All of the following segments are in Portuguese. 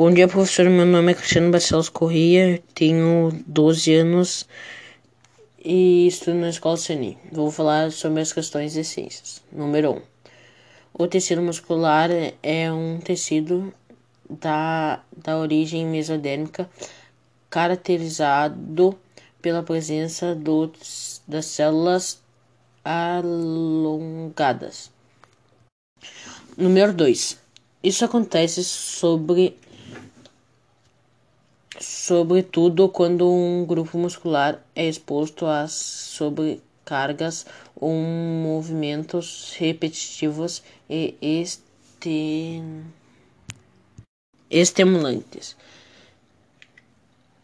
Bom dia, professor. Meu nome é Cristiano Barcelos Corrêa, tenho 12 anos e estudo na escola CENI. Vou falar sobre as questões de ciências. Número 1. Um, o tecido muscular é um tecido da, da origem mesodérmica caracterizado pela presença dos, das células alongadas. Número 2. Isso acontece sobre sobretudo quando um grupo muscular é exposto a sobrecargas ou movimentos repetitivos e estimulantes.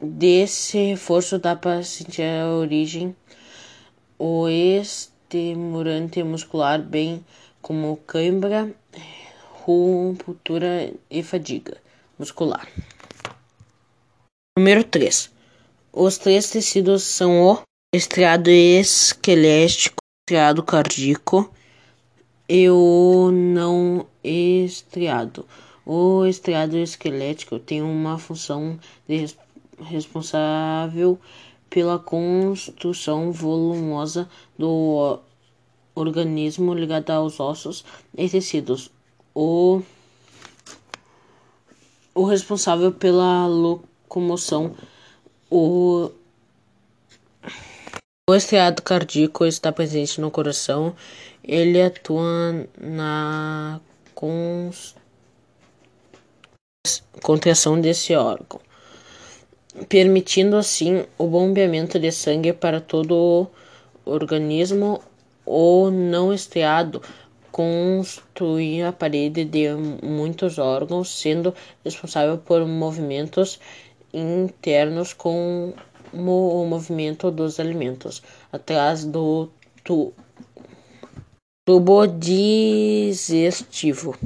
Desse reforço dá para sentir a origem o estimulante muscular, bem como cãibra, ruptura e fadiga muscular. Número 3. Os três tecidos são o estriado esquelético, estriado cardíaco e o não estriado. O estriado esquelético tem uma função responsável pela construção volumosa do organismo ligada aos ossos e tecidos. O, o responsável pela locomoção. O, o estriado cardíaco está presente no coração. Ele atua na contração desse órgão, permitindo assim o bombeamento de sangue para todo o organismo. O não estriado constitui a parede de muitos órgãos, sendo responsável por movimentos internos como o movimento dos alimentos atrás do tu tubo digestivo.